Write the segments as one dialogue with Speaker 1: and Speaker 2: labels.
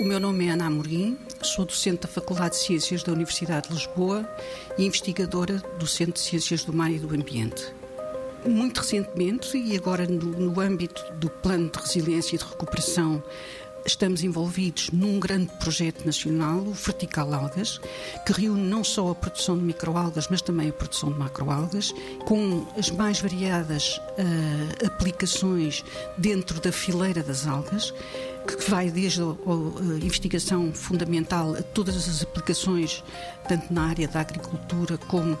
Speaker 1: O meu nome é Ana Amorim, sou docente da Faculdade de Ciências da Universidade de Lisboa e investigadora do Centro de Ciências do Mar e do Ambiente. Muito recentemente, e agora no, no âmbito do Plano de Resiliência e de Recuperação estamos envolvidos num grande projeto nacional, o Vertical Algas, que reúne não só a produção de microalgas, mas também a produção de macroalgas, com as mais variadas uh, aplicações dentro da fileira das algas, que vai desde a, investigação fundamental a todas as aplicações, tanto na área da agricultura como uh,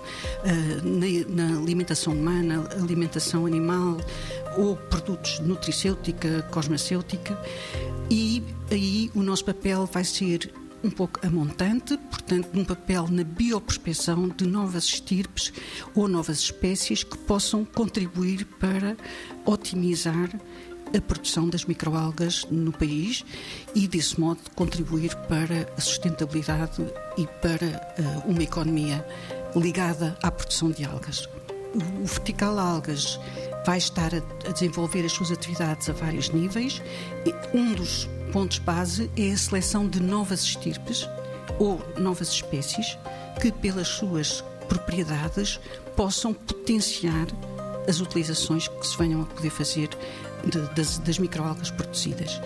Speaker 1: na, na alimentação humana, alimentação animal ou produtos de nutricêutica, cosmacêutica e aí o nosso papel vai ser um pouco a montante, portanto, um papel na bioprospecção de novas estirpes ou novas espécies que possam contribuir para otimizar a produção das microalgas no país e, desse modo, contribuir para a sustentabilidade e para uh, uma economia ligada à produção de algas. O Vertical Algas vai estar a, desenvolver as suas atividades a vários níveis. Um dos pontos base é a seleção de novas estirpes ou novas espécies que, pelas suas propriedades, possam potenciar as utilizações que se venham a poder fazer de, das, das microalgas produzidas.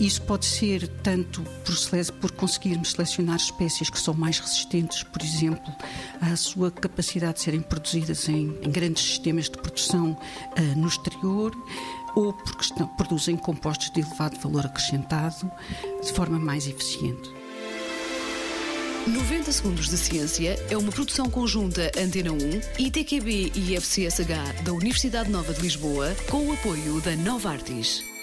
Speaker 1: Isso pode ser tanto por, por, conseguirmos selecionar espécies que são mais resistentes, por exemplo, à sua capacidade de serem produzidas em, em grandes sistemas de produção uh, no exterior, ou porque estão, produzem compostos de elevado valor acrescentado de forma mais eficiente.
Speaker 2: 90 Segundos de Ciência é uma produção conjunta Antena 1, ITQB e FCSH da Universidade Nova de Lisboa, com o apoio da Nova Artis.